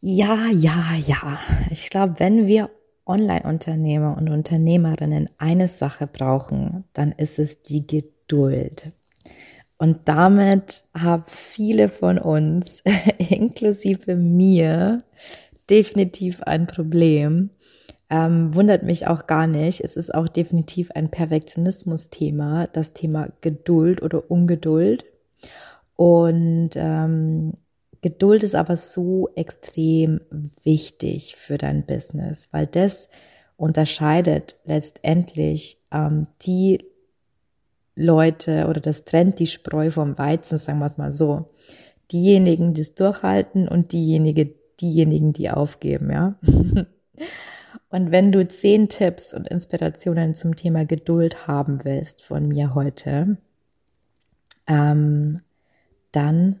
Ja, ja, ja. Ich glaube, wenn wir Online-Unternehmer und Unternehmerinnen eine Sache brauchen, dann ist es die Geduld. Und damit haben viele von uns, inklusive mir, definitiv ein Problem. Ähm, wundert mich auch gar nicht. Es ist auch definitiv ein Perfektionismus-Thema, das Thema Geduld oder Ungeduld. Und ähm, Geduld ist aber so extrem wichtig für dein Business, weil das unterscheidet letztendlich ähm, die Leute oder das trennt die Spreu vom Weizen, sagen wir es mal so. Diejenigen, die es durchhalten und diejenige, diejenigen, die aufgeben, ja. und wenn du zehn Tipps und Inspirationen zum Thema Geduld haben willst von mir heute, ähm, dann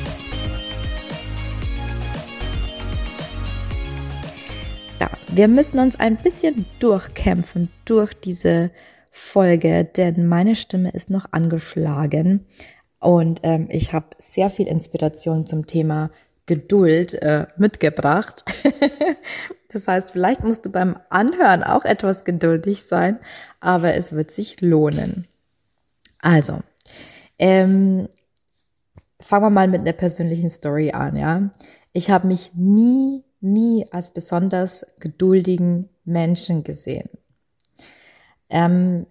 Wir müssen uns ein bisschen durchkämpfen durch diese Folge, denn meine Stimme ist noch angeschlagen und ähm, ich habe sehr viel Inspiration zum Thema Geduld äh, mitgebracht. das heißt, vielleicht musst du beim Anhören auch etwas geduldig sein, aber es wird sich lohnen. Also, ähm, fangen wir mal mit einer persönlichen Story an, ja. Ich habe mich nie nie als besonders geduldigen Menschen gesehen. Ähm,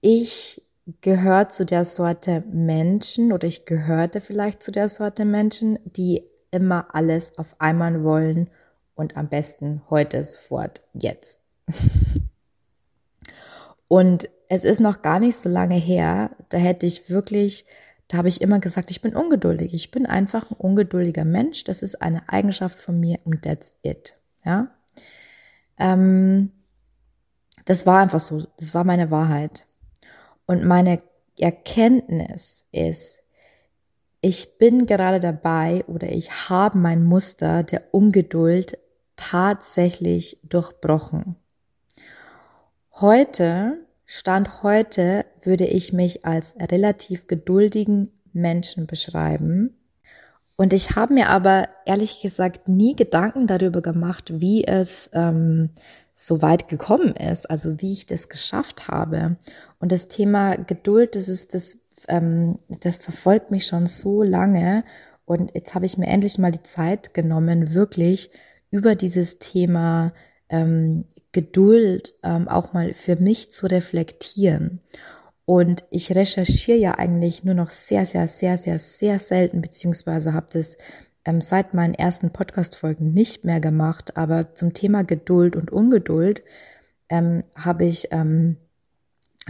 ich gehöre zu der Sorte Menschen oder ich gehörte vielleicht zu der Sorte Menschen, die immer alles auf einmal wollen und am besten heute, sofort, jetzt. und es ist noch gar nicht so lange her, da hätte ich wirklich da habe ich immer gesagt, ich bin ungeduldig. Ich bin einfach ein ungeduldiger Mensch. Das ist eine Eigenschaft von mir und that's it. Ja. Ähm, das war einfach so. Das war meine Wahrheit. Und meine Erkenntnis ist, ich bin gerade dabei oder ich habe mein Muster der Ungeduld tatsächlich durchbrochen. Heute Stand heute würde ich mich als relativ geduldigen Menschen beschreiben. Und ich habe mir aber ehrlich gesagt nie Gedanken darüber gemacht, wie es ähm, so weit gekommen ist, also wie ich das geschafft habe. Und das Thema Geduld, das ist das, ähm, das verfolgt mich schon so lange. Und jetzt habe ich mir endlich mal die Zeit genommen, wirklich über dieses Thema ähm, Geduld ähm, auch mal für mich zu reflektieren. Und ich recherchiere ja eigentlich nur noch sehr, sehr, sehr, sehr, sehr selten, beziehungsweise habe das ähm, seit meinen ersten Podcast-Folgen nicht mehr gemacht. Aber zum Thema Geduld und Ungeduld ähm, habe ich ähm,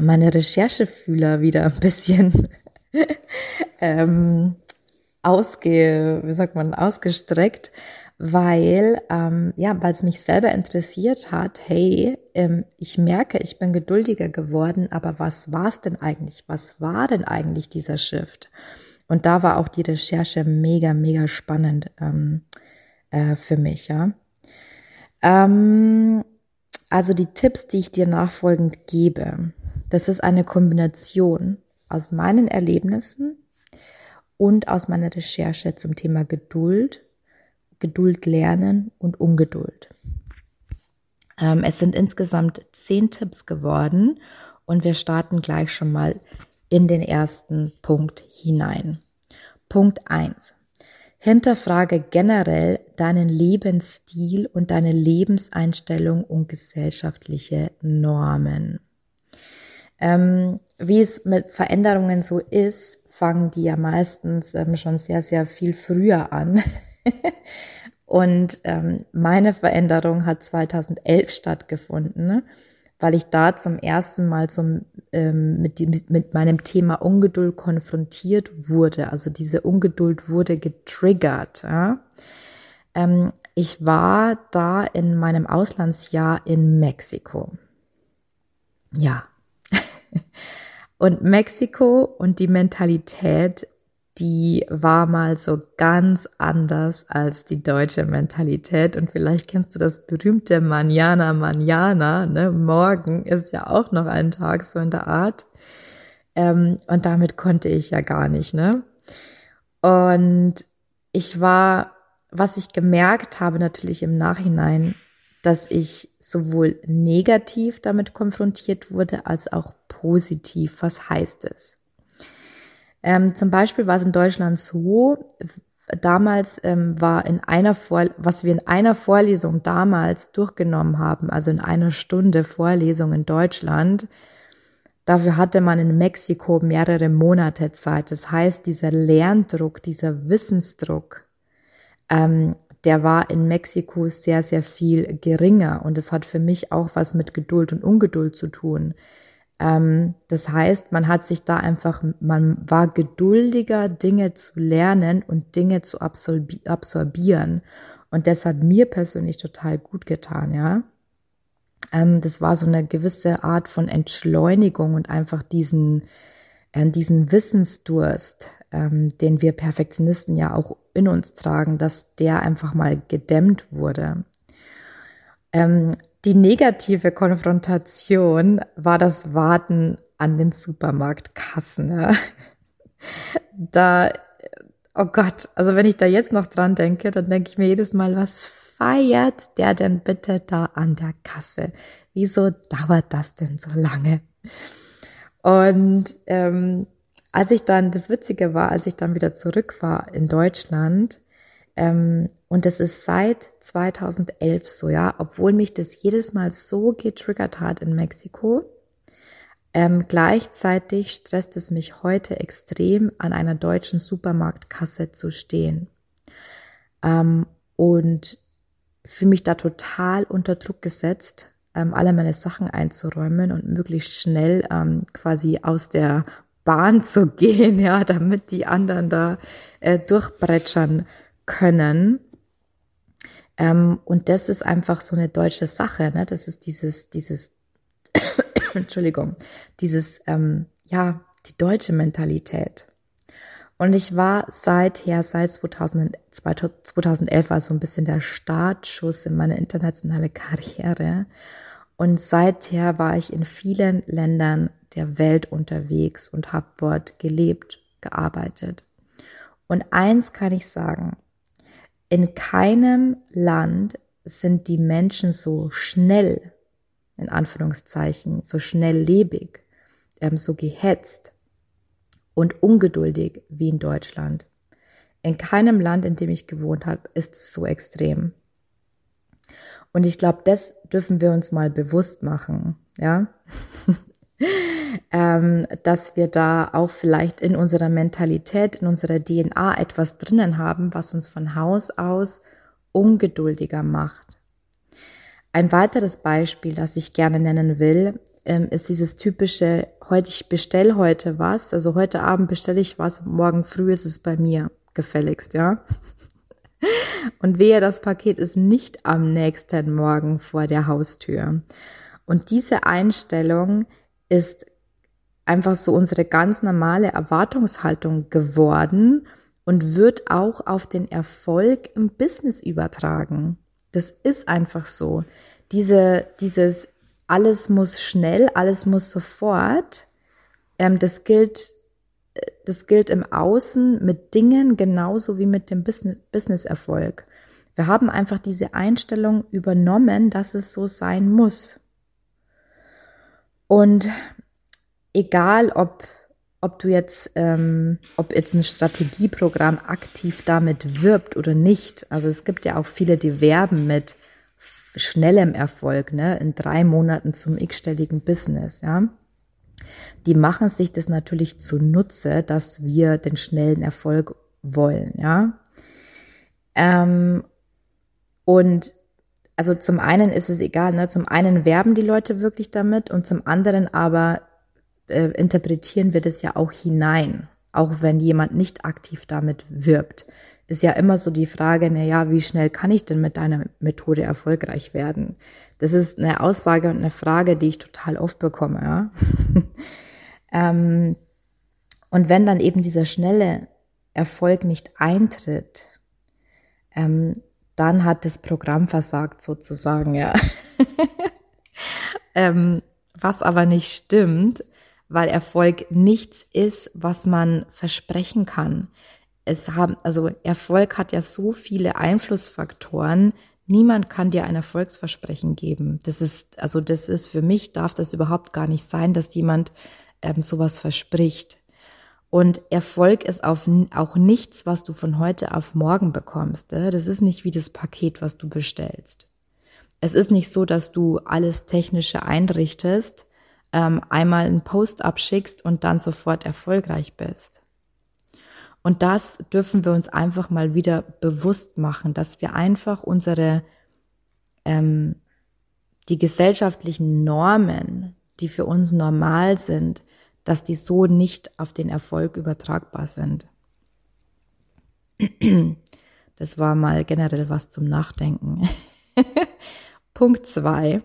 meine Recherchefühler wieder ein bisschen ähm, ausge, wie sagt man, ausgestreckt weil ähm, ja, weil es mich selber interessiert hat. Hey, ähm, ich merke, ich bin geduldiger geworden, aber was war es denn eigentlich? Was war denn eigentlich dieser Shift? Und da war auch die Recherche mega, mega spannend ähm, äh, für mich, ja. Ähm, also die Tipps, die ich dir nachfolgend gebe, das ist eine Kombination aus meinen Erlebnissen und aus meiner Recherche zum Thema Geduld Geduld lernen und Ungeduld. Ähm, es sind insgesamt zehn Tipps geworden und wir starten gleich schon mal in den ersten Punkt hinein. Punkt eins: Hinterfrage generell deinen Lebensstil und deine Lebenseinstellung und gesellschaftliche Normen. Ähm, wie es mit Veränderungen so ist, fangen die ja meistens ähm, schon sehr, sehr viel früher an. Und ähm, meine Veränderung hat 2011 stattgefunden, ne? weil ich da zum ersten Mal zum, ähm, mit, die, mit meinem Thema Ungeduld konfrontiert wurde. Also diese Ungeduld wurde getriggert. Ja? Ähm, Ich war da in meinem Auslandsjahr in Mexiko. Ja. Und Mexiko und die Mentalität, die war mal so ganz anders als die deutsche Mentalität. Und vielleicht kennst du das berühmte Manana Manana, ne? Morgen ist ja auch noch ein Tag so in der Art. Ähm, und damit konnte ich ja gar nicht, ne? Und ich war, was ich gemerkt habe natürlich im Nachhinein, dass ich sowohl negativ damit konfrontiert wurde als auch positiv. Was heißt es? Ähm, zum Beispiel war es in Deutschland so, damals ähm, war in einer Vor was wir in einer Vorlesung damals durchgenommen haben, also in einer Stunde Vorlesung in Deutschland, dafür hatte man in Mexiko mehrere Monate Zeit. Das heißt, dieser Lerndruck, dieser Wissensdruck, ähm, der war in Mexiko sehr, sehr viel geringer. Und es hat für mich auch was mit Geduld und Ungeduld zu tun. Ähm, das heißt, man hat sich da einfach, man war geduldiger, Dinge zu lernen und Dinge zu absorbi absorbieren. Und das hat mir persönlich total gut getan, ja. Ähm, das war so eine gewisse Art von Entschleunigung und einfach diesen, äh, diesen Wissensdurst, ähm, den wir Perfektionisten ja auch in uns tragen, dass der einfach mal gedämmt wurde. Ähm, die negative Konfrontation war das Warten an den Supermarktkassen. Ja. Da, oh Gott, also wenn ich da jetzt noch dran denke, dann denke ich mir jedes Mal, was feiert der denn bitte da an der Kasse? Wieso dauert das denn so lange? Und ähm, als ich dann, das Witzige war, als ich dann wieder zurück war in Deutschland, ähm, und das ist seit 2011 so, ja, obwohl mich das jedes Mal so getriggert hat in Mexiko. Ähm, gleichzeitig stresst es mich heute extrem, an einer deutschen Supermarktkasse zu stehen. Ähm, und für mich da total unter Druck gesetzt, ähm, alle meine Sachen einzuräumen und möglichst schnell ähm, quasi aus der Bahn zu gehen, ja, damit die anderen da äh, durchbretschern können. Ähm, und das ist einfach so eine deutsche Sache, ne? Das ist dieses, dieses, Entschuldigung, dieses, ähm, ja, die deutsche Mentalität. Und ich war seither, seit 2000, 2011 war so ein bisschen der Startschuss in meine internationale Karriere. Und seither war ich in vielen Ländern der Welt unterwegs und habe dort gelebt, gearbeitet. Und eins kann ich sagen, in keinem Land sind die Menschen so schnell, in Anführungszeichen, so schnelllebig, ähm, so gehetzt und ungeduldig wie in Deutschland. In keinem Land, in dem ich gewohnt habe, ist es so extrem. Und ich glaube, das dürfen wir uns mal bewusst machen, ja. ähm, dass wir da auch vielleicht in unserer Mentalität, in unserer DNA etwas drinnen haben, was uns von Haus aus ungeduldiger macht. Ein weiteres Beispiel, das ich gerne nennen will, ähm, ist dieses typische, heute ich bestell heute was, also heute Abend bestelle ich was, morgen früh ist es bei mir gefälligst, ja. Und wehe, das Paket ist nicht am nächsten Morgen vor der Haustür. Und diese Einstellung ist einfach so unsere ganz normale Erwartungshaltung geworden und wird auch auf den Erfolg im Business übertragen. Das ist einfach so. Diese, dieses alles muss schnell, alles muss sofort, ähm, das gilt, das gilt im Außen mit Dingen genauso wie mit dem Business, Business-Erfolg. Wir haben einfach diese Einstellung übernommen, dass es so sein muss. Und egal ob, ob du jetzt, ähm, ob jetzt ein Strategieprogramm aktiv damit wirbt oder nicht. Also es gibt ja auch viele, die werben mit schnellem Erfolg, ne, in drei Monaten zum x-stelligen Business, ja. Die machen sich das natürlich zunutze, dass wir den schnellen Erfolg wollen, ja. Ähm, und also zum einen ist es egal, ne? zum einen werben die Leute wirklich damit und zum anderen aber äh, interpretieren wir das ja auch hinein, auch wenn jemand nicht aktiv damit wirbt. ist ja immer so die Frage, na ja, wie schnell kann ich denn mit deiner Methode erfolgreich werden? Das ist eine Aussage und eine Frage, die ich total oft bekomme, ja. ähm, und wenn dann eben dieser schnelle Erfolg nicht eintritt, ähm, dann hat das Programm versagt sozusagen, ja. ähm, was aber nicht stimmt, weil Erfolg nichts ist, was man versprechen kann es haben, also Erfolg hat ja so viele Einflussfaktoren. Niemand kann dir ein Erfolgsversprechen geben. Das ist, also das ist für mich darf das überhaupt gar nicht sein, dass jemand ähm, sowas verspricht. Und Erfolg ist auf, auch nichts, was du von heute auf morgen bekommst. Äh? Das ist nicht wie das Paket, was du bestellst. Es ist nicht so, dass du alles Technische einrichtest, ähm, einmal einen Post abschickst und dann sofort erfolgreich bist. Und das dürfen wir uns einfach mal wieder bewusst machen, dass wir einfach unsere, ähm, die gesellschaftlichen Normen, die für uns normal sind, dass die so nicht auf den Erfolg übertragbar sind. Das war mal generell was zum Nachdenken. Punkt zwei: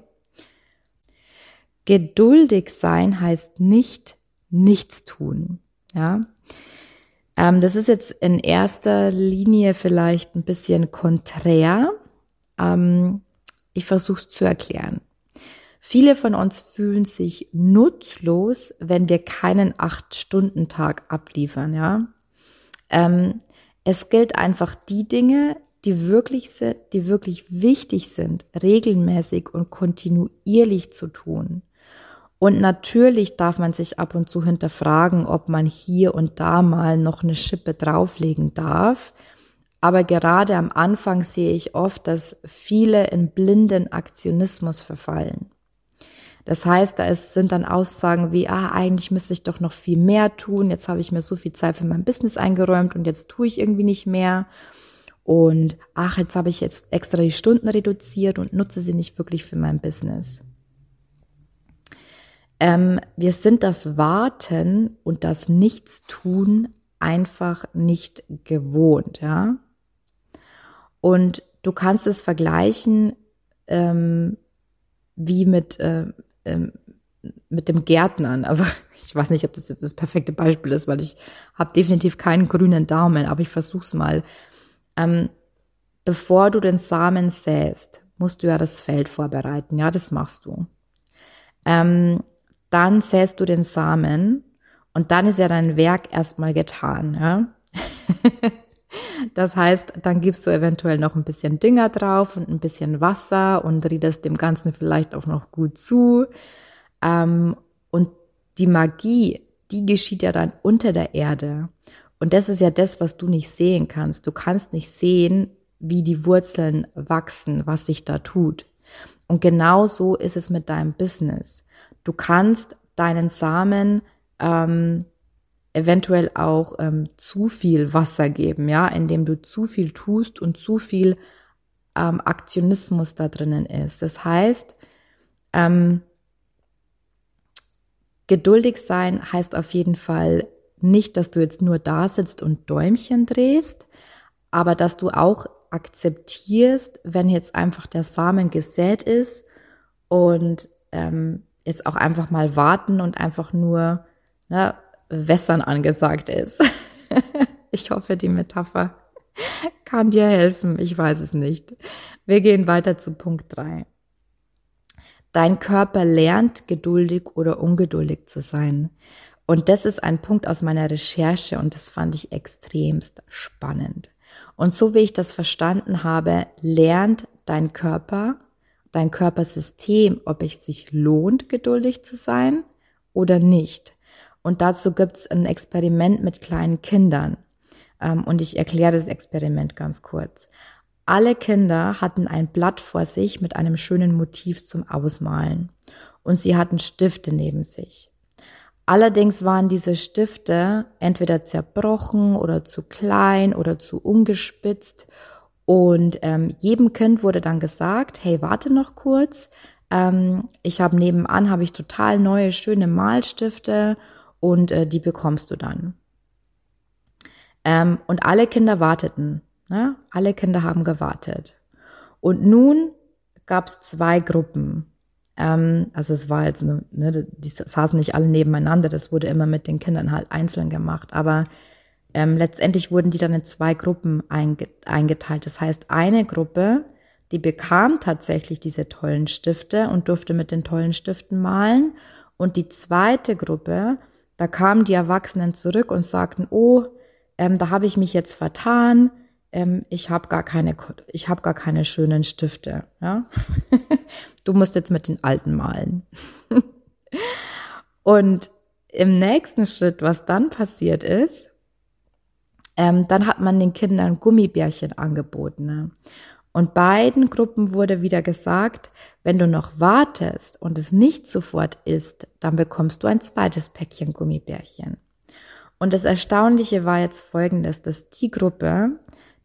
Geduldig sein heißt nicht nichts tun. Ja, ähm, das ist jetzt in erster Linie vielleicht ein bisschen konträr. Ähm, ich versuche es zu erklären. Viele von uns fühlen sich nutzlos, wenn wir keinen Acht-Stunden-Tag abliefern, ja. Ähm, es gilt einfach die Dinge, die wirklich sind, die wirklich wichtig sind, regelmäßig und kontinuierlich zu tun. Und natürlich darf man sich ab und zu hinterfragen, ob man hier und da mal noch eine Schippe drauflegen darf. Aber gerade am Anfang sehe ich oft, dass viele in blinden Aktionismus verfallen. Das heißt, da ist, sind dann Aussagen wie, ah, eigentlich müsste ich doch noch viel mehr tun. Jetzt habe ich mir so viel Zeit für mein Business eingeräumt und jetzt tue ich irgendwie nicht mehr. Und ach, jetzt habe ich jetzt extra die Stunden reduziert und nutze sie nicht wirklich für mein Business. Ähm, wir sind das Warten und das Nichtstun einfach nicht gewohnt, ja. Und du kannst es vergleichen ähm, wie mit, äh, ähm, mit dem Gärtnern. Also ich weiß nicht, ob das jetzt das perfekte Beispiel ist, weil ich habe definitiv keinen grünen Daumen, aber ich versuch's mal. Ähm, bevor du den Samen säst, musst du ja das Feld vorbereiten. Ja, das machst du. Ähm, dann säst du den Samen und dann ist ja dein Werk erstmal getan. Ja? das heißt, dann gibst du eventuell noch ein bisschen Dünger drauf und ein bisschen Wasser und riedest dem Ganzen vielleicht auch noch gut zu. Ähm, und die Magie, die geschieht ja dann unter der Erde. Und das ist ja das, was du nicht sehen kannst. Du kannst nicht sehen, wie die Wurzeln wachsen, was sich da tut. Und genau so ist es mit deinem Business. Du kannst deinen Samen ähm, eventuell auch ähm, zu viel Wasser geben, ja, indem du zu viel tust und zu viel ähm, Aktionismus da drinnen ist. Das heißt, ähm, geduldig sein heißt auf jeden Fall nicht, dass du jetzt nur da sitzt und Däumchen drehst, aber dass du auch akzeptierst, wenn jetzt einfach der Samen gesät ist und ähm, jetzt auch einfach mal warten und einfach nur ne, wässern angesagt ist. ich hoffe, die Metapher kann dir helfen. Ich weiß es nicht. Wir gehen weiter zu Punkt drei. Dein Körper lernt, geduldig oder ungeduldig zu sein. Und das ist ein Punkt aus meiner Recherche und das fand ich extremst spannend. Und so wie ich das verstanden habe, lernt dein Körper dein Körpersystem, ob es sich lohnt, geduldig zu sein oder nicht. Und dazu gibt es ein Experiment mit kleinen Kindern. Ähm, und ich erkläre das Experiment ganz kurz. Alle Kinder hatten ein Blatt vor sich mit einem schönen Motiv zum Ausmalen. Und sie hatten Stifte neben sich. Allerdings waren diese Stifte entweder zerbrochen oder zu klein oder zu ungespitzt und ähm, jedem Kind wurde dann gesagt, hey, warte noch kurz. Ähm, ich habe nebenan, habe ich total neue, schöne Malstifte und äh, die bekommst du dann. Ähm, und alle Kinder warteten. Ne? Alle Kinder haben gewartet. Und nun gab es zwei Gruppen. Ähm, also es war jetzt, ne, die saßen nicht alle nebeneinander, das wurde immer mit den Kindern halt einzeln gemacht. Aber ähm, letztendlich wurden die dann in zwei Gruppen eingeteilt. Das heißt, eine Gruppe, die bekam tatsächlich diese tollen Stifte und durfte mit den tollen Stiften malen. Und die zweite Gruppe, da kamen die Erwachsenen zurück und sagten, oh, ähm, da habe ich mich jetzt vertan, ähm, ich habe gar keine, ich habe gar keine schönen Stifte. Ja? du musst jetzt mit den alten malen. und im nächsten Schritt, was dann passiert ist, ähm, dann hat man den Kindern Gummibärchen angeboten. Ne? Und beiden Gruppen wurde wieder gesagt, wenn du noch wartest und es nicht sofort isst, dann bekommst du ein zweites Päckchen Gummibärchen. Und das Erstaunliche war jetzt folgendes, dass die Gruppe,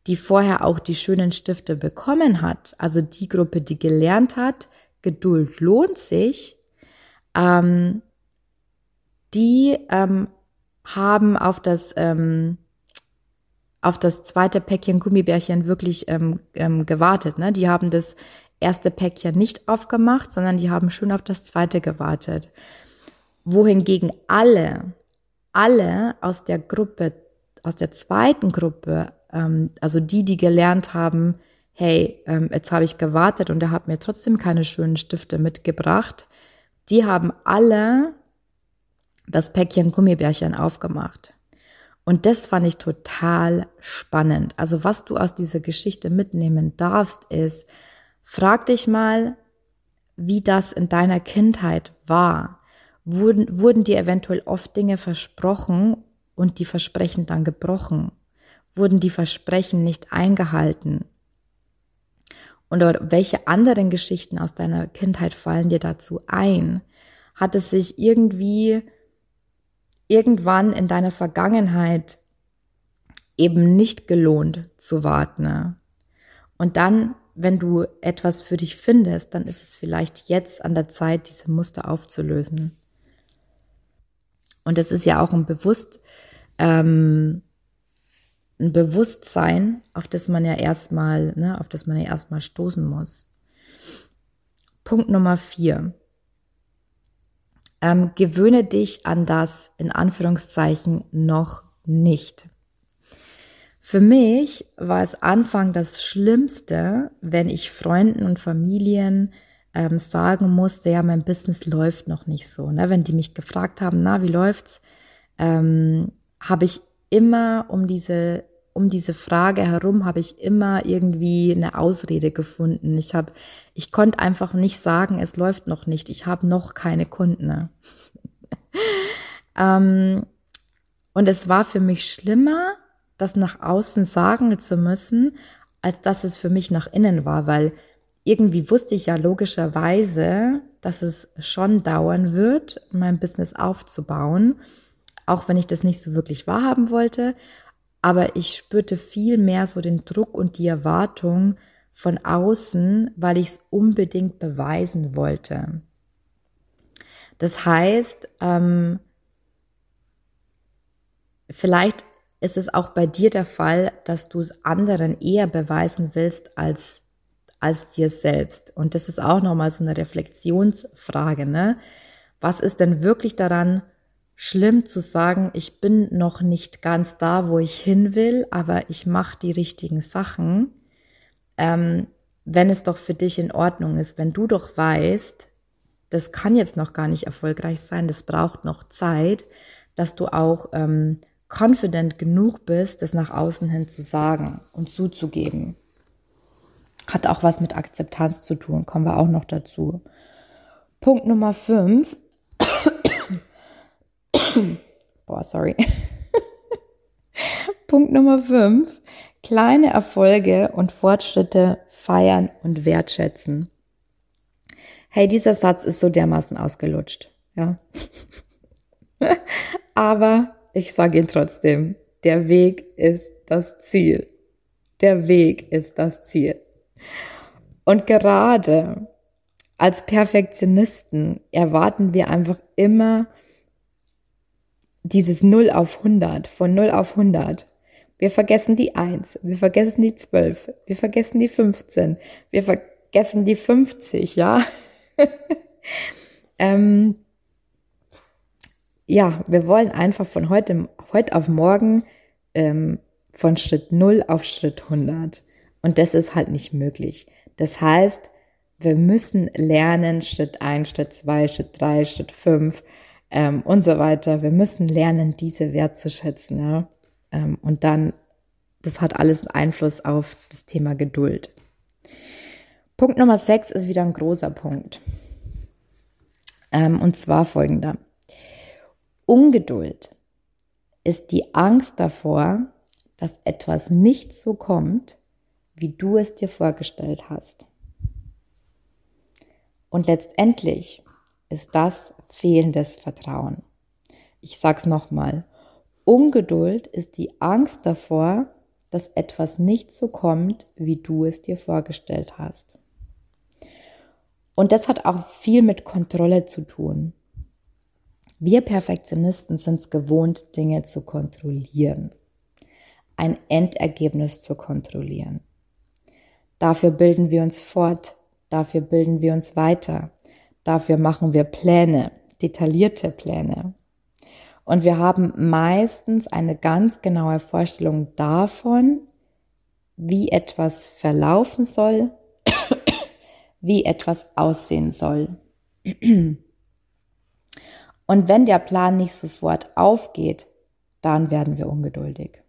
die vorher auch die schönen Stifte bekommen hat, also die Gruppe, die gelernt hat, Geduld lohnt sich, ähm, die ähm, haben auf das ähm, auf das zweite Päckchen Gummibärchen wirklich ähm, ähm, gewartet. Ne? Die haben das erste Päckchen nicht aufgemacht, sondern die haben schon auf das zweite gewartet. Wohingegen alle, alle aus der Gruppe, aus der zweiten Gruppe ähm, also die, die gelernt haben, hey, ähm, jetzt habe ich gewartet und er hat mir trotzdem keine schönen Stifte mitgebracht, die haben alle das Päckchen Gummibärchen aufgemacht. Und das fand ich total spannend. Also was du aus dieser Geschichte mitnehmen darfst, ist, frag dich mal, wie das in deiner Kindheit war. Wurden, wurden dir eventuell oft Dinge versprochen und die Versprechen dann gebrochen? wurden die Versprechen nicht eingehalten? Und welche anderen Geschichten aus deiner Kindheit fallen dir dazu ein? Hat es sich irgendwie irgendwann in deiner Vergangenheit eben nicht gelohnt zu warten? Und dann, wenn du etwas für dich findest, dann ist es vielleicht jetzt an der Zeit, diese Muster aufzulösen. Und es ist ja auch ein bewusst ähm, ein Bewusstsein, auf das man ja erstmal, ne, auf das man ja erstmal stoßen muss. Punkt Nummer vier. Ähm, gewöhne dich an das in Anführungszeichen noch nicht. Für mich war es Anfang das Schlimmste, wenn ich Freunden und Familien ähm, sagen musste, ja, mein Business läuft noch nicht so. Ne? Wenn die mich gefragt haben, na, wie läuft's, ähm, habe ich immer um diese um diese Frage herum habe ich immer irgendwie eine Ausrede gefunden. Ich habe, ich konnte einfach nicht sagen, es läuft noch nicht. Ich habe noch keine Kunden. ähm, und es war für mich schlimmer, das nach außen sagen zu müssen, als dass es für mich nach innen war, weil irgendwie wusste ich ja logischerweise, dass es schon dauern wird, mein Business aufzubauen, auch wenn ich das nicht so wirklich wahrhaben wollte aber ich spürte viel mehr so den Druck und die Erwartung von außen, weil ich es unbedingt beweisen wollte. Das heißt, ähm, vielleicht ist es auch bei dir der Fall, dass du es anderen eher beweisen willst als, als dir selbst. Und das ist auch nochmal so eine Reflexionsfrage, ne? Was ist denn wirklich daran schlimm zu sagen, ich bin noch nicht ganz da, wo ich hin will, aber ich mache die richtigen Sachen, ähm, wenn es doch für dich in Ordnung ist, wenn du doch weißt, das kann jetzt noch gar nicht erfolgreich sein, das braucht noch Zeit, dass du auch ähm, confident genug bist, das nach außen hin zu sagen und zuzugeben. Hat auch was mit Akzeptanz zu tun, kommen wir auch noch dazu. Punkt Nummer fünf Boah, sorry. Punkt Nummer 5. Kleine Erfolge und Fortschritte feiern und wertschätzen. Hey, dieser Satz ist so dermaßen ausgelutscht, ja. Aber ich sage ihn trotzdem. Der Weg ist das Ziel. Der Weg ist das Ziel. Und gerade als Perfektionisten erwarten wir einfach immer dieses 0 auf 100, von 0 auf 100. Wir vergessen die 1, wir vergessen die 12, wir vergessen die 15, wir vergessen die 50, ja. ähm, ja, wir wollen einfach von heute, heute auf morgen ähm, von Schritt 0 auf Schritt 100. Und das ist halt nicht möglich. Das heißt, wir müssen lernen, Schritt 1, Schritt 2, Schritt 3, Schritt 5 ähm, und so weiter. Wir müssen lernen, diese wertzuschätzen. Ja? Ähm, und dann, das hat alles Einfluss auf das Thema Geduld. Punkt Nummer 6 ist wieder ein großer Punkt. Ähm, und zwar folgender. Ungeduld ist die Angst davor, dass etwas nicht so kommt, wie du es dir vorgestellt hast. Und letztendlich ist das fehlendes Vertrauen. Ich sag's nochmal. Ungeduld ist die Angst davor, dass etwas nicht so kommt, wie du es dir vorgestellt hast. Und das hat auch viel mit Kontrolle zu tun. Wir Perfektionisten sind es gewohnt, Dinge zu kontrollieren, ein Endergebnis zu kontrollieren. Dafür bilden wir uns fort, dafür bilden wir uns weiter, dafür machen wir Pläne, detaillierte Pläne. Und wir haben meistens eine ganz genaue Vorstellung davon, wie etwas verlaufen soll, wie etwas aussehen soll. Und wenn der Plan nicht sofort aufgeht, dann werden wir ungeduldig.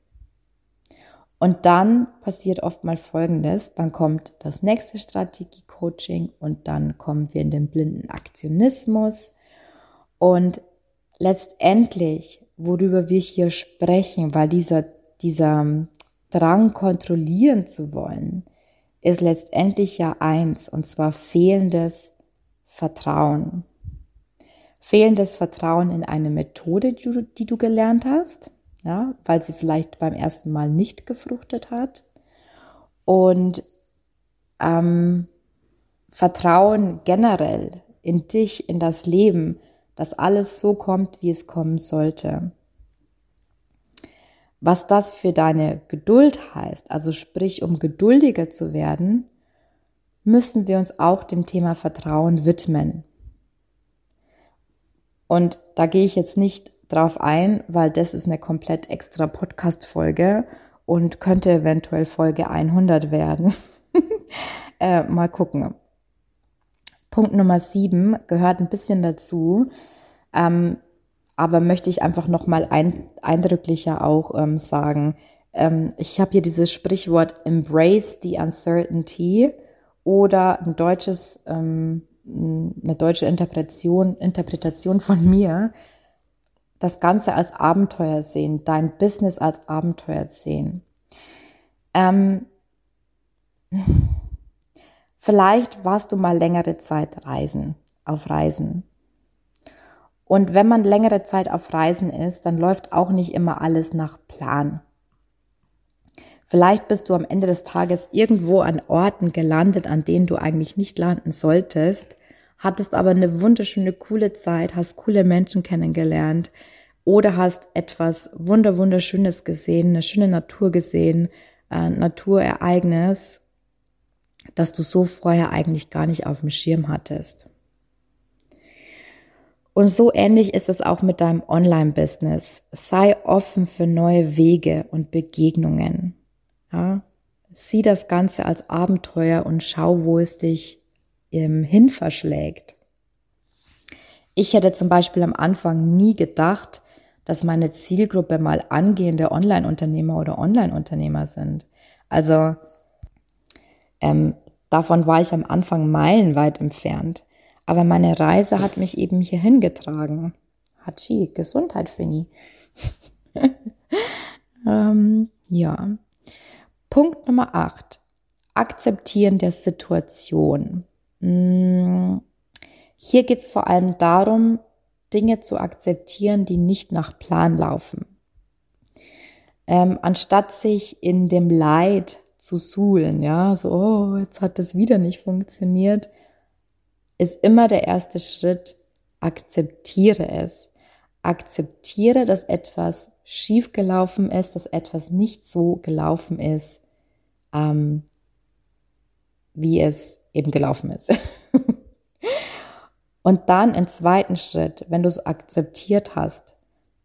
Und dann passiert oft mal Folgendes, dann kommt das nächste Strategie-Coaching und dann kommen wir in den blinden Aktionismus. Und letztendlich, worüber wir hier sprechen, weil dieser, dieser Drang kontrollieren zu wollen, ist letztendlich ja eins, und zwar fehlendes Vertrauen. Fehlendes Vertrauen in eine Methode, die du, die du gelernt hast, ja, weil sie vielleicht beim ersten Mal nicht gefruchtet hat. Und ähm, Vertrauen generell in dich, in das Leben, dass alles so kommt, wie es kommen sollte. Was das für deine Geduld heißt, also sprich, um geduldiger zu werden, müssen wir uns auch dem Thema Vertrauen widmen. Und da gehe ich jetzt nicht drauf ein, weil das ist eine komplett extra Podcast-Folge und könnte eventuell Folge 100 werden. äh, mal gucken. Punkt Nummer 7 gehört ein bisschen dazu, ähm, aber möchte ich einfach nochmal ein, eindrücklicher auch ähm, sagen. Ähm, ich habe hier dieses Sprichwort Embrace the Uncertainty oder ein deutsches ähm, eine deutsche Interpretation, Interpretation von mir, das Ganze als Abenteuer sehen, dein Business als Abenteuer sehen. Ähm, vielleicht warst du mal längere Zeit reisen, auf Reisen. Und wenn man längere Zeit auf Reisen ist, dann läuft auch nicht immer alles nach Plan. Vielleicht bist du am Ende des Tages irgendwo an Orten gelandet, an denen du eigentlich nicht landen solltest, hattest aber eine wunderschöne, coole Zeit, hast coole Menschen kennengelernt oder hast etwas wunder, wunderschönes gesehen, eine schöne Natur gesehen, ein Naturereignis, das du so vorher eigentlich gar nicht auf dem Schirm hattest. Und so ähnlich ist es auch mit deinem Online-Business. Sei offen für neue Wege und Begegnungen. Ja? Sieh das Ganze als Abenteuer und schau, wo es dich ähm, hin verschlägt. Ich hätte zum Beispiel am Anfang nie gedacht, dass meine Zielgruppe mal angehende Online-Unternehmer oder Online-Unternehmer sind. Also ähm, davon war ich am Anfang meilenweit entfernt. Aber meine Reise hat mich eben hier hingetragen. Hatschi, Gesundheit, Finny. ähm, ja. Punkt Nummer 8. Akzeptieren der Situation. Hm, hier geht es vor allem darum, Dinge zu akzeptieren, die nicht nach Plan laufen. Ähm, anstatt sich in dem Leid zu suhlen, ja, so, oh, jetzt hat das wieder nicht funktioniert, ist immer der erste Schritt, akzeptiere es. Akzeptiere, dass etwas schief gelaufen ist, dass etwas nicht so gelaufen ist, ähm, wie es eben gelaufen ist. Und dann im zweiten Schritt, wenn du es akzeptiert hast,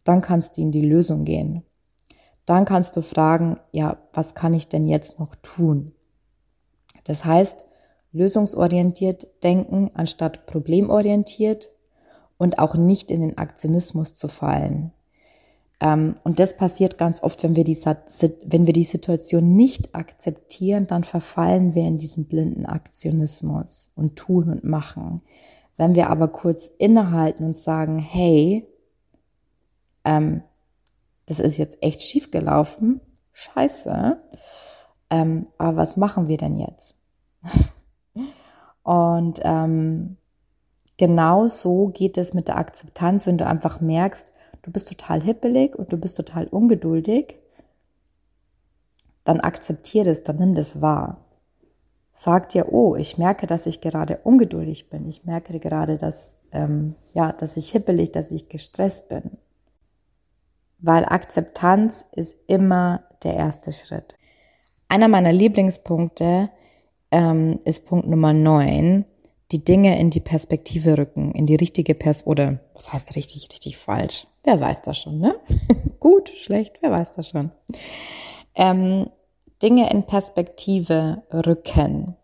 dann kannst du in die Lösung gehen. Dann kannst du fragen, ja, was kann ich denn jetzt noch tun? Das heißt, lösungsorientiert denken anstatt problemorientiert und auch nicht in den Aktionismus zu fallen. Ähm, und das passiert ganz oft, wenn wir, die, wenn wir die Situation nicht akzeptieren, dann verfallen wir in diesen blinden Aktionismus und tun und machen. Wenn wir aber kurz innehalten und sagen, hey, ähm, das ist jetzt echt schief gelaufen, scheiße, ähm, aber was machen wir denn jetzt? und ähm, genau so geht es mit der Akzeptanz, wenn du einfach merkst, du bist total hippelig und du bist total ungeduldig, dann akzeptier das, dann nimm das wahr. Sag dir, oh, ich merke, dass ich gerade ungeduldig bin. Ich merke gerade, dass, ähm, ja, dass ich hippelig, dass ich gestresst bin. Weil Akzeptanz ist immer der erste Schritt. Einer meiner Lieblingspunkte ähm, ist Punkt Nummer neun die Dinge in die Perspektive rücken, in die richtige Pers oder was heißt richtig, richtig falsch? Wer weiß das schon, ne? Gut, schlecht, wer weiß das schon? Ähm, Dinge in Perspektive rücken.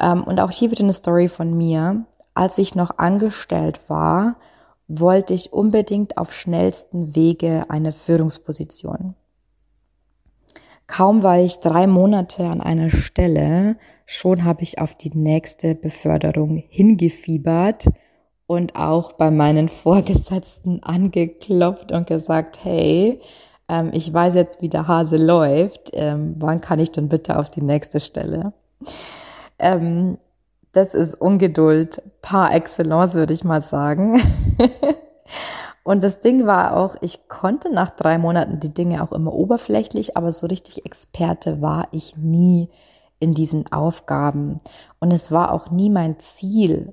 Ähm, und auch hier wieder eine Story von mir. Als ich noch angestellt war, wollte ich unbedingt auf schnellsten Wege eine Führungsposition. Kaum war ich drei Monate an einer Stelle, schon habe ich auf die nächste Beförderung hingefiebert und auch bei meinen Vorgesetzten angeklopft und gesagt, hey, ähm, ich weiß jetzt, wie der Hase läuft, ähm, wann kann ich denn bitte auf die nächste Stelle? Ähm, das ist Ungeduld par excellence, würde ich mal sagen. Und das Ding war auch, ich konnte nach drei Monaten die Dinge auch immer oberflächlich, aber so richtig Experte war ich nie in diesen Aufgaben. Und es war auch nie mein Ziel,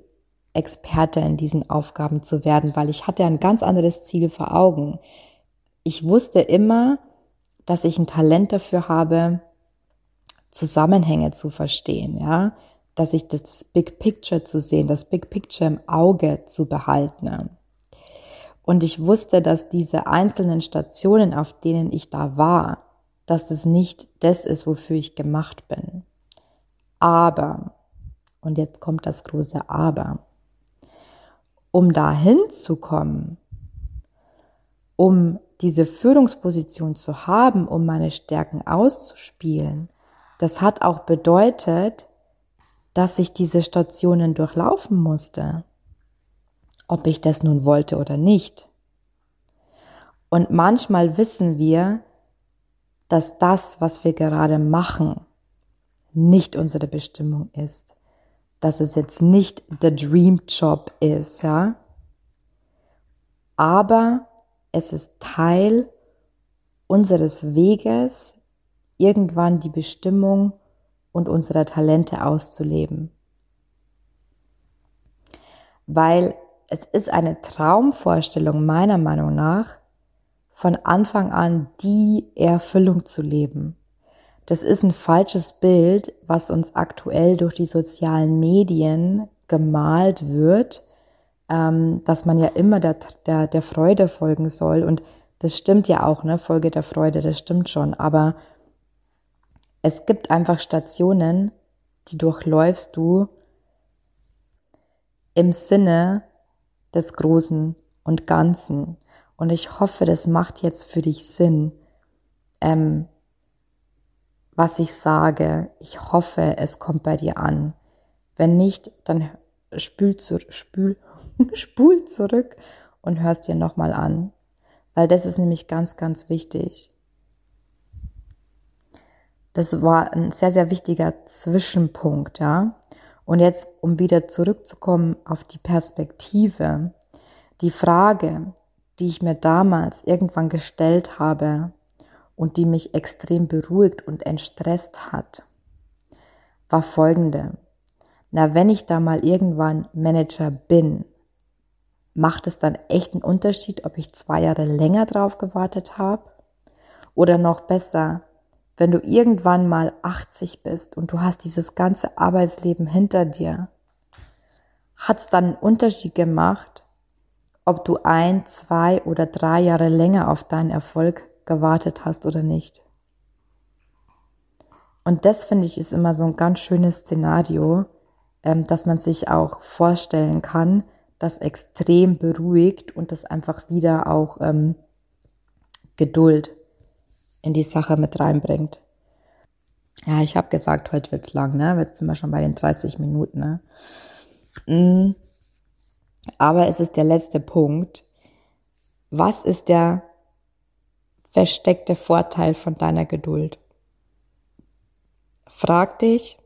Experte in diesen Aufgaben zu werden, weil ich hatte ein ganz anderes Ziel vor Augen. Ich wusste immer, dass ich ein Talent dafür habe, Zusammenhänge zu verstehen, ja, dass ich das, das Big Picture zu sehen, das Big Picture im Auge zu behalten. Und ich wusste, dass diese einzelnen Stationen, auf denen ich da war, dass das nicht das ist, wofür ich gemacht bin. Aber, und jetzt kommt das große Aber, um dahin zu kommen, um diese Führungsposition zu haben, um meine Stärken auszuspielen, das hat auch bedeutet, dass ich diese Stationen durchlaufen musste ob ich das nun wollte oder nicht. Und manchmal wissen wir, dass das, was wir gerade machen, nicht unsere Bestimmung ist. Dass es jetzt nicht the dream job ist, ja. Aber es ist Teil unseres Weges, irgendwann die Bestimmung und unsere Talente auszuleben. Weil es ist eine Traumvorstellung meiner Meinung nach, von Anfang an die Erfüllung zu leben. Das ist ein falsches Bild, was uns aktuell durch die sozialen Medien gemalt wird, ähm, dass man ja immer der, der, der Freude folgen soll. Und das stimmt ja auch, ne? Folge der Freude, das stimmt schon. Aber es gibt einfach Stationen, die durchläufst du im Sinne des Großen und Ganzen. Und ich hoffe, das macht jetzt für dich Sinn, ähm, was ich sage. Ich hoffe, es kommt bei dir an. Wenn nicht, dann spül, zu, spül, spul zurück und hörst dir nochmal an. Weil das ist nämlich ganz, ganz wichtig. Das war ein sehr, sehr wichtiger Zwischenpunkt, ja. Und jetzt, um wieder zurückzukommen auf die Perspektive, die Frage, die ich mir damals irgendwann gestellt habe und die mich extrem beruhigt und entstresst hat, war folgende. Na, wenn ich da mal irgendwann Manager bin, macht es dann echt einen Unterschied, ob ich zwei Jahre länger drauf gewartet habe? Oder noch besser, wenn du irgendwann mal 80 bist und du hast dieses ganze Arbeitsleben hinter dir, hat es dann einen Unterschied gemacht, ob du ein, zwei oder drei Jahre länger auf deinen Erfolg gewartet hast oder nicht. Und das finde ich ist immer so ein ganz schönes Szenario, ähm, dass man sich auch vorstellen kann, das extrem beruhigt und das einfach wieder auch ähm, Geduld in die Sache mit reinbringt. Ja, ich habe gesagt, heute wird's lang, ne? Jetzt sind wir schon bei den 30 Minuten, ne? Mm. Aber es ist der letzte Punkt. Was ist der versteckte Vorteil von deiner Geduld? Frag dich,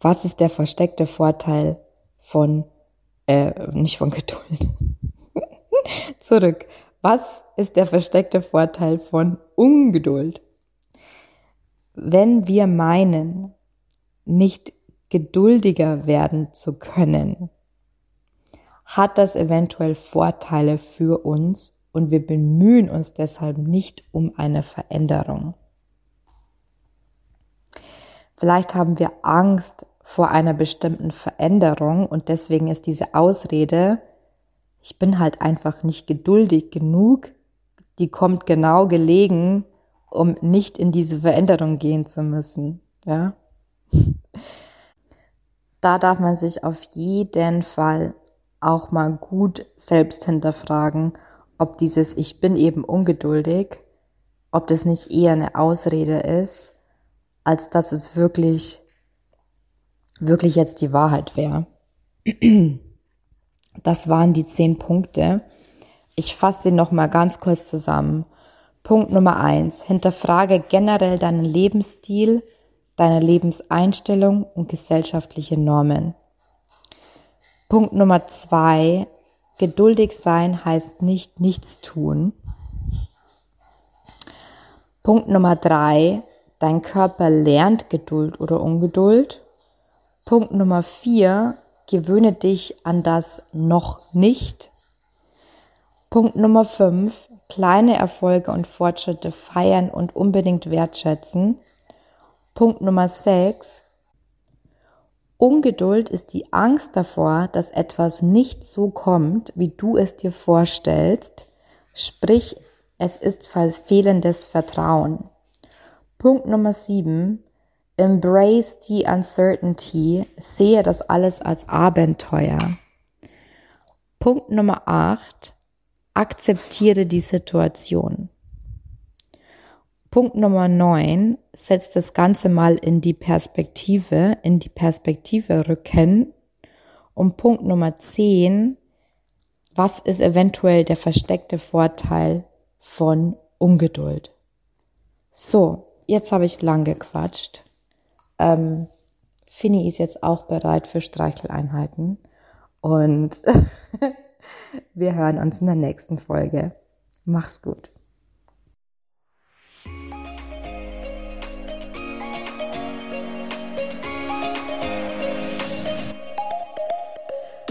was ist der versteckte Vorteil von, äh, nicht von Geduld. Zurück. Was ist der versteckte Vorteil von Ungeduld? Wenn wir meinen, nicht geduldiger werden zu können, hat das eventuell Vorteile für uns und wir bemühen uns deshalb nicht um eine Veränderung. Vielleicht haben wir Angst vor einer bestimmten Veränderung und deswegen ist diese Ausrede, ich bin halt einfach nicht geduldig genug, die kommt genau gelegen, um nicht in diese Veränderung gehen zu müssen, ja. Da darf man sich auf jeden Fall auch mal gut selbst hinterfragen, ob dieses Ich bin eben ungeduldig, ob das nicht eher eine Ausrede ist, als dass es wirklich, wirklich jetzt die Wahrheit wäre. Das waren die zehn Punkte. Ich fasse sie nochmal ganz kurz zusammen. Punkt Nummer eins. Hinterfrage generell deinen Lebensstil, deine Lebenseinstellung und gesellschaftliche Normen. Punkt Nummer zwei. Geduldig sein heißt nicht nichts tun. Punkt Nummer drei. Dein Körper lernt Geduld oder Ungeduld. Punkt Nummer vier. Gewöhne dich an das noch nicht. Punkt Nummer fünf. Kleine Erfolge und Fortschritte feiern und unbedingt wertschätzen. Punkt Nummer sechs. Ungeduld ist die Angst davor, dass etwas nicht so kommt, wie du es dir vorstellst. Sprich, es ist fehlendes Vertrauen. Punkt Nummer sieben. Embrace the uncertainty. Sehe das alles als Abenteuer. Punkt Nummer acht. Akzeptiere die Situation. Punkt Nummer neun. Setz das Ganze mal in die Perspektive, in die Perspektive rücken. Und Punkt Nummer zehn. Was ist eventuell der versteckte Vorteil von Ungeduld? So, jetzt habe ich lang gequatscht. Ähm, Finny ist jetzt auch bereit für Streicheleinheiten und wir hören uns in der nächsten Folge. Mach's gut.